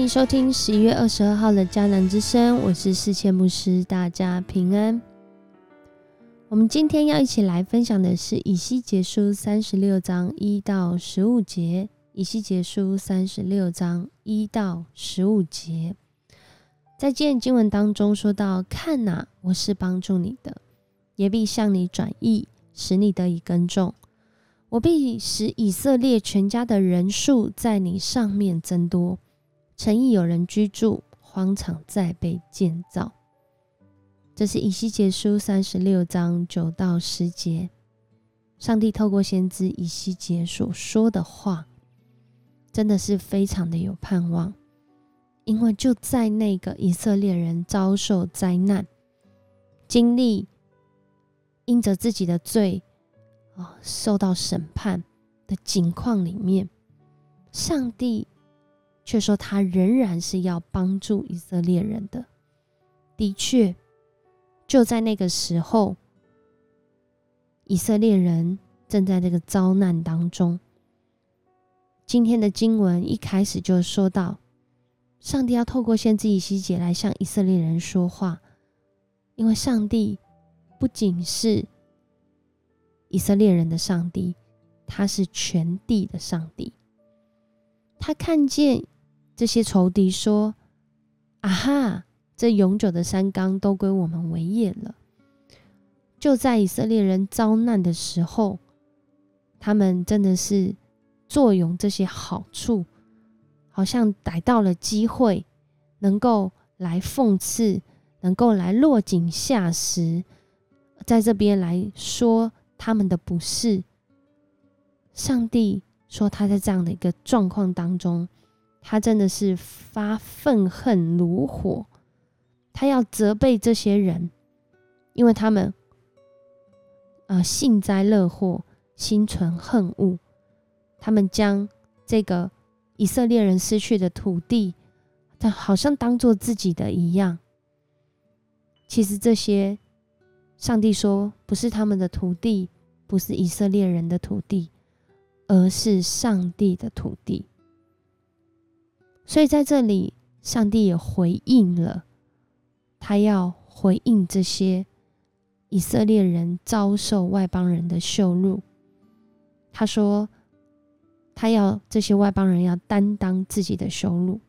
欢迎收听十一月二十二号的迦南之声，我是世界牧师，大家平安。我们今天要一起来分享的是以西结书三十六章一到十五节。以西结书三十六章一到十五节，在今天经文当中说到：“看哪，我是帮助你的，也必向你转意，使你得以耕种。我必使以色列全家的人数在你上面增多。”诚意有人居住，荒场再被建造。这是以西结书三十六章九到十节，上帝透过先知以西结所说的话，真的是非常的有盼望。因为就在那个以色列人遭受灾难、经历因着自己的罪啊受到审判的境况里面，上帝。却说他仍然是要帮助以色列人的。的确，就在那个时候，以色列人正在这个遭难当中。今天的经文一开始就说到，上帝要透过先知以西结来向以色列人说话，因为上帝不仅是以色列人的上帝，他是全地的上帝。他看见。这些仇敌说：“啊哈，这永久的山冈都归我们为业了。”就在以色列人遭难的时候，他们真的是坐拥这些好处，好像逮到了机会，能够来讽刺，能够来落井下石，在这边来说他们的不是。上帝说他在这样的一个状况当中。他真的是发愤恨如火，他要责备这些人，因为他们啊幸灾乐祸，心存恨恶，他们将这个以色列人失去的土地，他好像当做自己的一样。其实这些，上帝说不是他们的土地，不是以色列人的土地，而是上帝的土地。所以在这里，上帝也回应了，他要回应这些以色列人遭受外邦人的羞辱。他说，他要这些外邦人要担当自己的羞辱，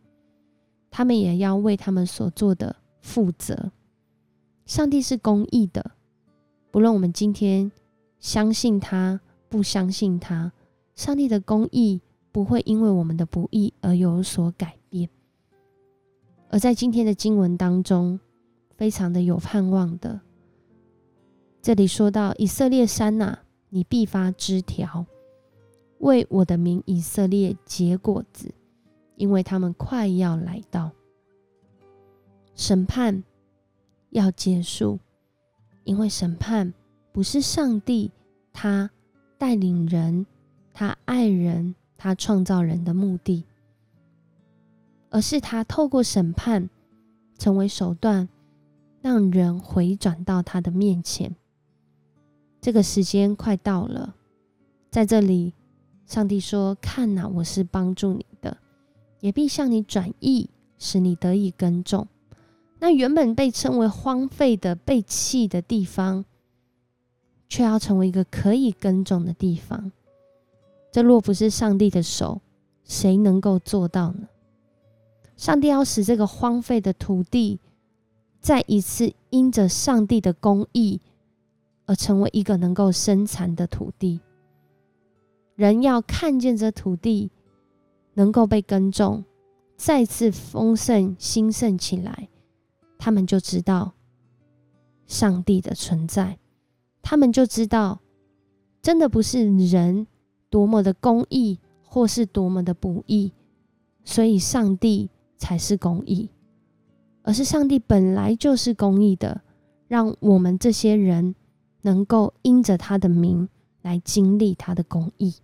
他们也要为他们所做的负责。上帝是公义的，不论我们今天相信他，不相信他，上帝的公义。不会因为我们的不义而有所改变，而在今天的经文当中，非常的有盼望的。这里说到以色列山呐，你必发枝条，为我的名以色列结果子，因为他们快要来到，审判要结束，因为审判不是上帝他带领人，他爱人。他创造人的目的，而是他透过审判成为手段，让人回转到他的面前。这个时间快到了，在这里，上帝说：“看哪，我是帮助你的，也必向你转意，使你得以耕种。那原本被称为荒废的、被弃的地方，却要成为一个可以耕种的地方。”这若不是上帝的手，谁能够做到呢？上帝要使这个荒废的土地，再一次因着上帝的公义而成为一个能够生产的土地。人要看见这土地能够被耕种，再次丰盛兴盛起来，他们就知道上帝的存在，他们就知道，真的不是人。多么的公义，或是多么的不义，所以上帝才是公义，而是上帝本来就是公义的，让我们这些人能够因着他的名来经历他的公义。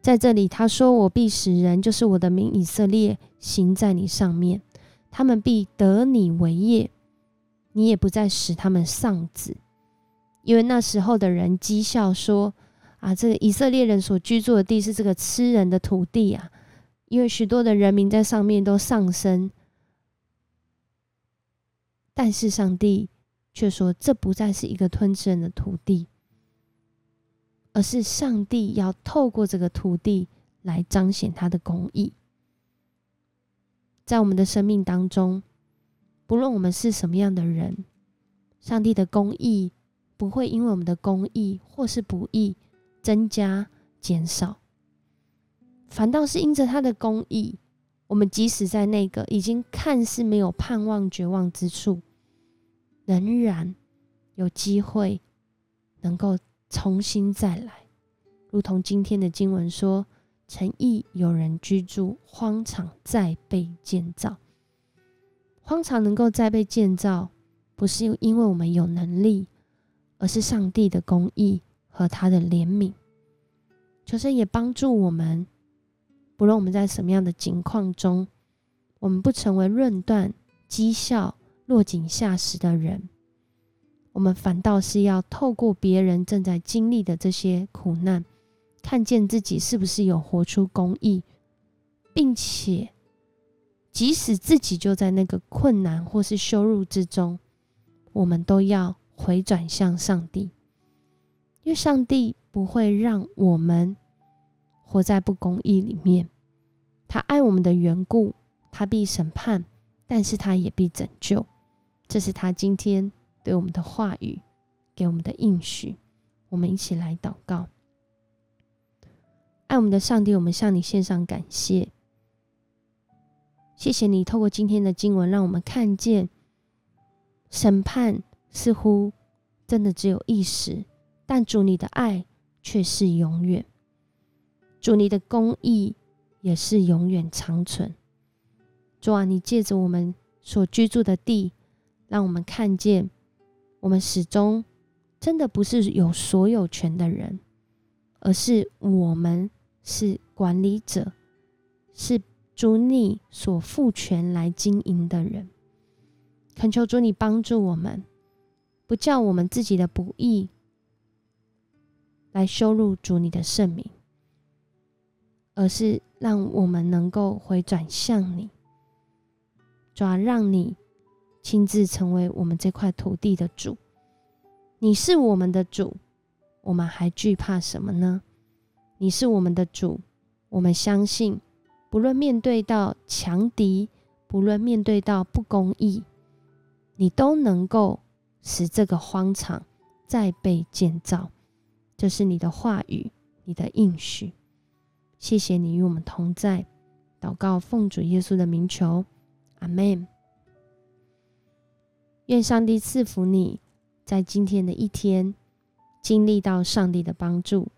在这里，他说：“我必使人，就是我的名以色列，行在你上面，他们必得你为业，你也不再使他们丧子，因为那时候的人讥笑说。”啊，这个以色列人所居住的地是这个吃人的土地啊！因为许多的人民在上面都上升，但是上帝却说，这不再是一个吞吃人的土地，而是上帝要透过这个土地来彰显他的公义。在我们的生命当中，不论我们是什么样的人，上帝的公义不会因为我们的公义或是不义增加减少，反倒是因着他的公义，我们即使在那个已经看似没有盼望、绝望之处，仍然有机会能够重新再来，如同今天的经文说。诚意有人居住，荒场再被建造。荒场能够再被建造，不是因为我们有能力，而是上帝的公义和他的怜悯。求神也帮助我们，不论我们在什么样的境况中，我们不成为论断、讥笑、落井下石的人。我们反倒是要透过别人正在经历的这些苦难。看见自己是不是有活出公义，并且即使自己就在那个困难或是羞辱之中，我们都要回转向上帝，因为上帝不会让我们活在不公义里面。他爱我们的缘故，他必审判，但是他也必拯救。这是他今天对我们的话语，给我们的应许。我们一起来祷告。爱我们的上帝，我们向你献上感谢。谢谢你透过今天的经文，让我们看见审判似乎真的只有一时，但主你的爱却是永远，主你的公义也是永远长存。主啊，你借着我们所居住的地，让我们看见，我们始终真的不是有所有权的人，而是我们。是管理者，是主你所赋权来经营的人。恳求主你帮助我们，不叫我们自己的不义来羞辱主你的圣名，而是让我们能够回转向你，主要让你亲自成为我们这块土地的主。你是我们的主，我们还惧怕什么呢？你是我们的主，我们相信，不论面对到强敌，不论面对到不公义，你都能够使这个荒场再被建造。这是你的话语，你的应许。谢谢你与我们同在。祷告奉主耶稣的名求，阿门。愿上帝赐福你，在今天的一天经历到上帝的帮助。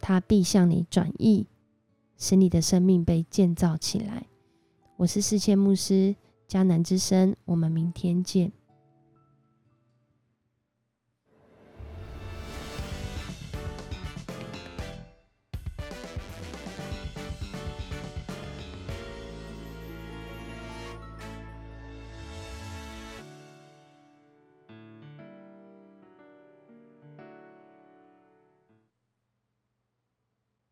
他必向你转意，使你的生命被建造起来。我是世界牧师，迦南之声。我们明天见。